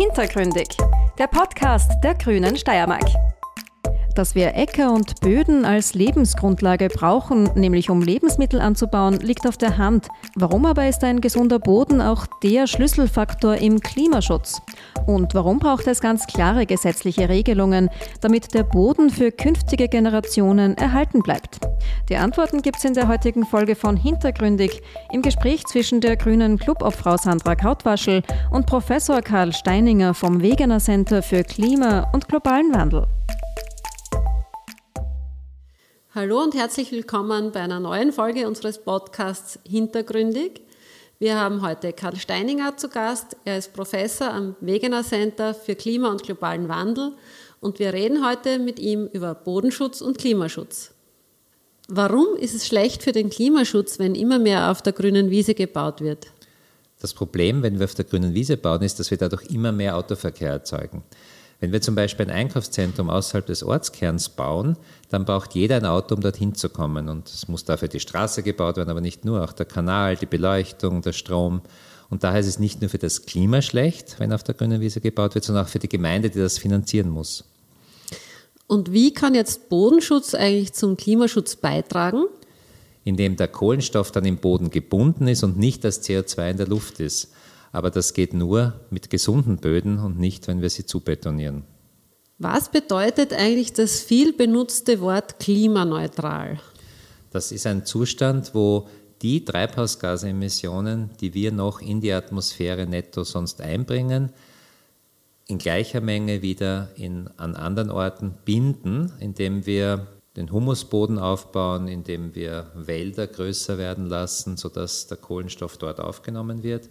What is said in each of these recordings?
Hintergründig, der Podcast der Grünen Steiermark. Dass wir Äcker und Böden als Lebensgrundlage brauchen, nämlich um Lebensmittel anzubauen, liegt auf der Hand. Warum aber ist ein gesunder Boden auch der Schlüsselfaktor im Klimaschutz? Und warum braucht es ganz klare gesetzliche Regelungen, damit der Boden für künftige Generationen erhalten bleibt? Die Antworten gibt es in der heutigen Folge von Hintergründig im Gespräch zwischen der grünen Clubobfrau Sandra Kautwaschel und Professor Karl Steininger vom Wegener Center für Klima und globalen Wandel. Hallo und herzlich willkommen bei einer neuen Folge unseres Podcasts Hintergründig. Wir haben heute Karl Steininger zu Gast. Er ist Professor am Wegener Center für Klima und globalen Wandel und wir reden heute mit ihm über Bodenschutz und Klimaschutz. Warum ist es schlecht für den Klimaschutz, wenn immer mehr auf der grünen Wiese gebaut wird? Das Problem, wenn wir auf der grünen Wiese bauen, ist, dass wir dadurch immer mehr Autoverkehr erzeugen. Wenn wir zum Beispiel ein Einkaufszentrum außerhalb des Ortskerns bauen, dann braucht jeder ein Auto, um dorthin zu kommen. Und es muss dafür die Straße gebaut werden, aber nicht nur, auch der Kanal, die Beleuchtung, der Strom. Und daher ist es nicht nur für das Klima schlecht, wenn auf der grünen Wiese gebaut wird, sondern auch für die Gemeinde, die das finanzieren muss. Und wie kann jetzt Bodenschutz eigentlich zum Klimaschutz beitragen? Indem der Kohlenstoff dann im Boden gebunden ist und nicht das CO2 in der Luft ist. Aber das geht nur mit gesunden Böden und nicht, wenn wir sie zubetonieren. Was bedeutet eigentlich das viel benutzte Wort klimaneutral? Das ist ein Zustand, wo die Treibhausgasemissionen, die wir noch in die Atmosphäre netto sonst einbringen, in gleicher Menge wieder in, an anderen Orten binden, indem wir den Humusboden aufbauen, indem wir Wälder größer werden lassen, sodass der Kohlenstoff dort aufgenommen wird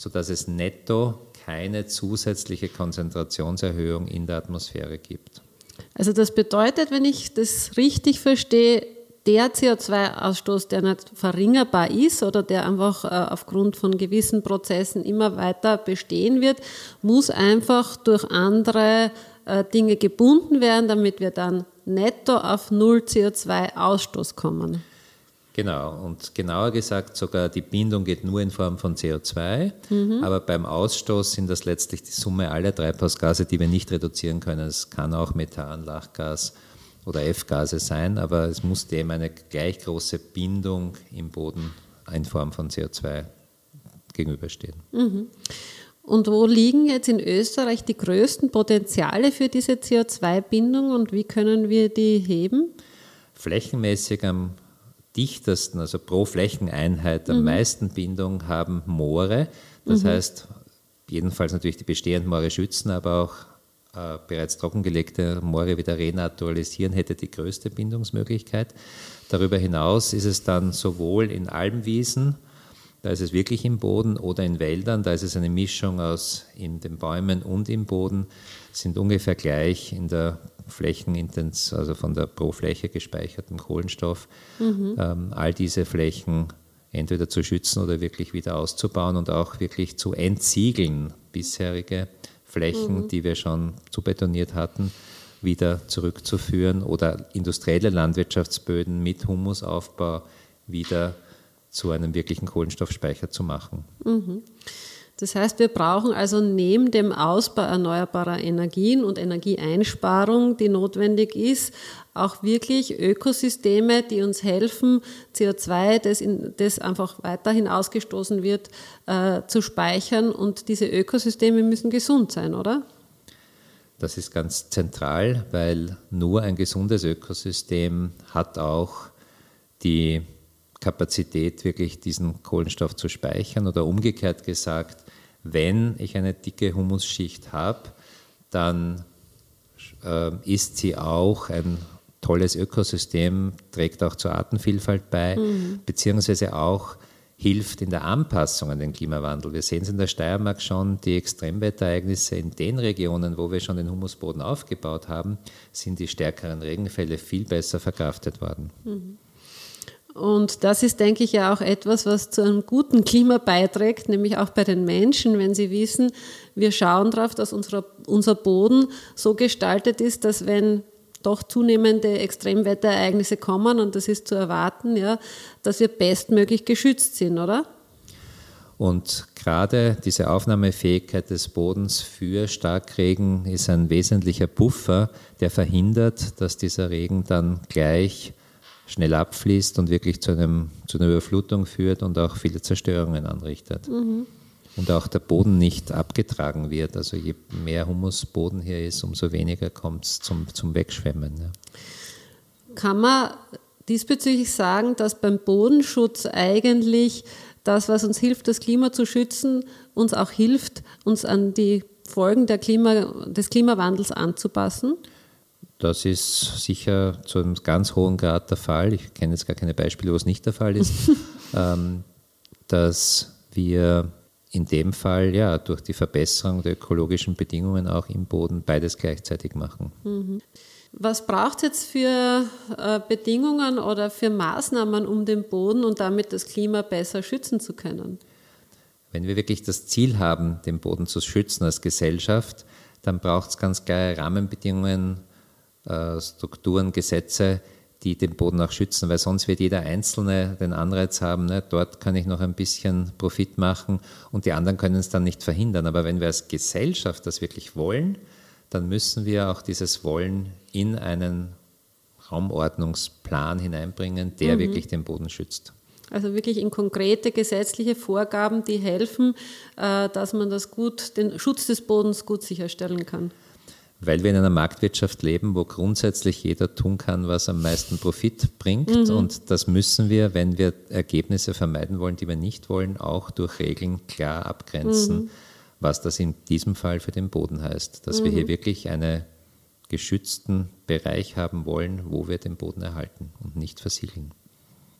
sodass es netto keine zusätzliche Konzentrationserhöhung in der Atmosphäre gibt. Also das bedeutet, wenn ich das richtig verstehe, der CO2-Ausstoß, der nicht verringerbar ist oder der einfach äh, aufgrund von gewissen Prozessen immer weiter bestehen wird, muss einfach durch andere äh, Dinge gebunden werden, damit wir dann netto auf Null CO2-Ausstoß kommen. Genau, und genauer gesagt, sogar die Bindung geht nur in Form von CO2, mhm. aber beim Ausstoß sind das letztlich die Summe aller Treibhausgase, die wir nicht reduzieren können. Es kann auch Methan, Lachgas oder F-Gase sein, aber es muss dem eine gleich große Bindung im Boden in Form von CO2 gegenüberstehen. Mhm. Und wo liegen jetzt in Österreich die größten Potenziale für diese CO2-Bindung und wie können wir die heben? Flächenmäßig am dichtesten, also pro Flächeneinheit am mhm. meisten Bindung haben Moore. Das mhm. heißt, jedenfalls natürlich die bestehenden Moore schützen, aber auch äh, bereits trockengelegte Moore wieder renaturalisieren, hätte die größte Bindungsmöglichkeit. Darüber hinaus ist es dann sowohl in Almwiesen, da ist es wirklich im Boden, oder in Wäldern, da ist es eine Mischung aus in den Bäumen und im Boden, sind ungefähr gleich in der Flächenintens, also von der pro Fläche gespeicherten Kohlenstoff, mhm. ähm, all diese Flächen entweder zu schützen oder wirklich wieder auszubauen und auch wirklich zu entsiegeln, bisherige Flächen, mhm. die wir schon zu betoniert hatten, wieder zurückzuführen oder industrielle Landwirtschaftsböden mit Humusaufbau wieder zu einem wirklichen Kohlenstoffspeicher zu machen. Mhm. Das heißt, wir brauchen also neben dem Ausbau erneuerbarer Energien und Energieeinsparung, die notwendig ist, auch wirklich Ökosysteme, die uns helfen, CO2, das, in, das einfach weiterhin ausgestoßen wird, äh, zu speichern. Und diese Ökosysteme müssen gesund sein, oder? Das ist ganz zentral, weil nur ein gesundes Ökosystem hat auch die Kapazität, wirklich diesen Kohlenstoff zu speichern oder umgekehrt gesagt, wenn ich eine dicke Humusschicht habe, dann äh, ist sie auch ein tolles Ökosystem, trägt auch zur Artenvielfalt bei, mhm. beziehungsweise auch hilft in der Anpassung an den Klimawandel. Wir sehen es in der Steiermark schon, die Extremwetterereignisse in den Regionen, wo wir schon den Humusboden aufgebaut haben, sind die stärkeren Regenfälle viel besser verkraftet worden. Mhm. Und das ist, denke ich, ja auch etwas, was zu einem guten Klima beiträgt, nämlich auch bei den Menschen, wenn sie wissen, wir schauen darauf, dass unsere, unser Boden so gestaltet ist, dass wenn doch zunehmende Extremwetterereignisse kommen, und das ist zu erwarten, ja, dass wir bestmöglich geschützt sind, oder? Und gerade diese Aufnahmefähigkeit des Bodens für Starkregen ist ein wesentlicher Buffer, der verhindert, dass dieser Regen dann gleich schnell abfließt und wirklich zu, einem, zu einer Überflutung führt und auch viele Zerstörungen anrichtet. Mhm. Und auch der Boden nicht abgetragen wird. Also je mehr Humusboden hier ist, umso weniger kommt es zum, zum Wegschwemmen. Ja. Kann man diesbezüglich sagen, dass beim Bodenschutz eigentlich das, was uns hilft, das Klima zu schützen, uns auch hilft, uns an die Folgen Klima, des Klimawandels anzupassen? Das ist sicher zu einem ganz hohen Grad der Fall. Ich kenne jetzt gar keine Beispiele, wo es nicht der Fall ist, ähm, dass wir in dem Fall ja durch die Verbesserung der ökologischen Bedingungen auch im Boden beides gleichzeitig machen. Mhm. Was braucht es jetzt für äh, Bedingungen oder für Maßnahmen, um den Boden und damit das Klima besser schützen zu können? Wenn wir wirklich das Ziel haben, den Boden zu schützen als Gesellschaft, dann braucht es ganz klare Rahmenbedingungen, Strukturen, Gesetze, die den Boden auch schützen, weil sonst wird jeder Einzelne den Anreiz haben, ne, dort kann ich noch ein bisschen Profit machen und die anderen können es dann nicht verhindern. Aber wenn wir als Gesellschaft das wirklich wollen, dann müssen wir auch dieses Wollen in einen Raumordnungsplan hineinbringen, der mhm. wirklich den Boden schützt. Also wirklich in konkrete gesetzliche Vorgaben, die helfen, äh, dass man das gut, den Schutz des Bodens gut sicherstellen kann. Weil wir in einer Marktwirtschaft leben, wo grundsätzlich jeder tun kann, was am meisten Profit bringt. Mhm. Und das müssen wir, wenn wir Ergebnisse vermeiden wollen, die wir nicht wollen, auch durch Regeln klar abgrenzen. Mhm was das in diesem Fall für den Boden heißt. Dass mhm. wir hier mhm. wirklich einen geschützten Bereich haben wollen, wo wir den Boden erhalten und nicht versiegeln.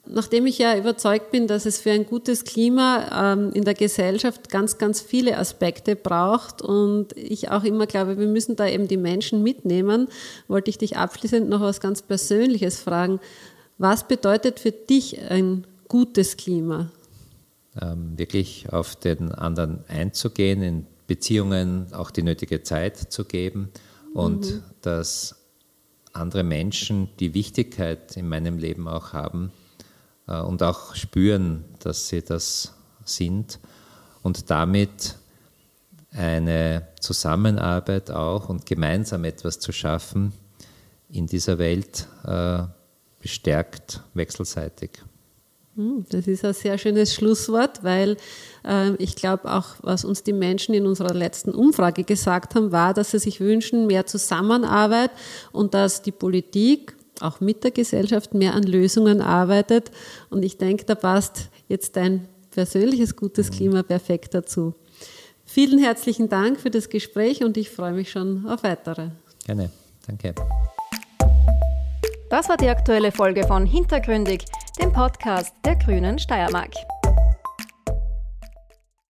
Nachdem ich ja überzeugt bin, dass es für ein gutes Klima ähm, in der Gesellschaft ganz, ganz viele Aspekte braucht und ich auch immer glaube, wir müssen da eben die Menschen mitnehmen, wollte ich dich abschließend noch was ganz Persönliches fragen. Was bedeutet für dich ein gutes Klima? ähm, wirklich auf den anderen einzugehen, in Beziehungen auch die nötige Zeit zu geben und mhm. dass andere Menschen die Wichtigkeit in meinem Leben auch haben und auch spüren, dass sie das sind und damit eine Zusammenarbeit auch und gemeinsam etwas zu schaffen in dieser Welt äh, bestärkt wechselseitig. Hm, das ist ein sehr schönes Schlusswort, weil äh, ich glaube auch, was uns die Menschen in unserer letzten Umfrage gesagt haben, war, dass sie sich wünschen, mehr Zusammenarbeit und dass die Politik auch mit der Gesellschaft mehr an Lösungen arbeitet. Und ich denke, da passt jetzt dein persönliches gutes mhm. Klima perfekt dazu. Vielen herzlichen Dank für das Gespräch und ich freue mich schon auf weitere. Gerne, danke. Das war die aktuelle Folge von Hintergründig dem Podcast der Grünen Steiermark.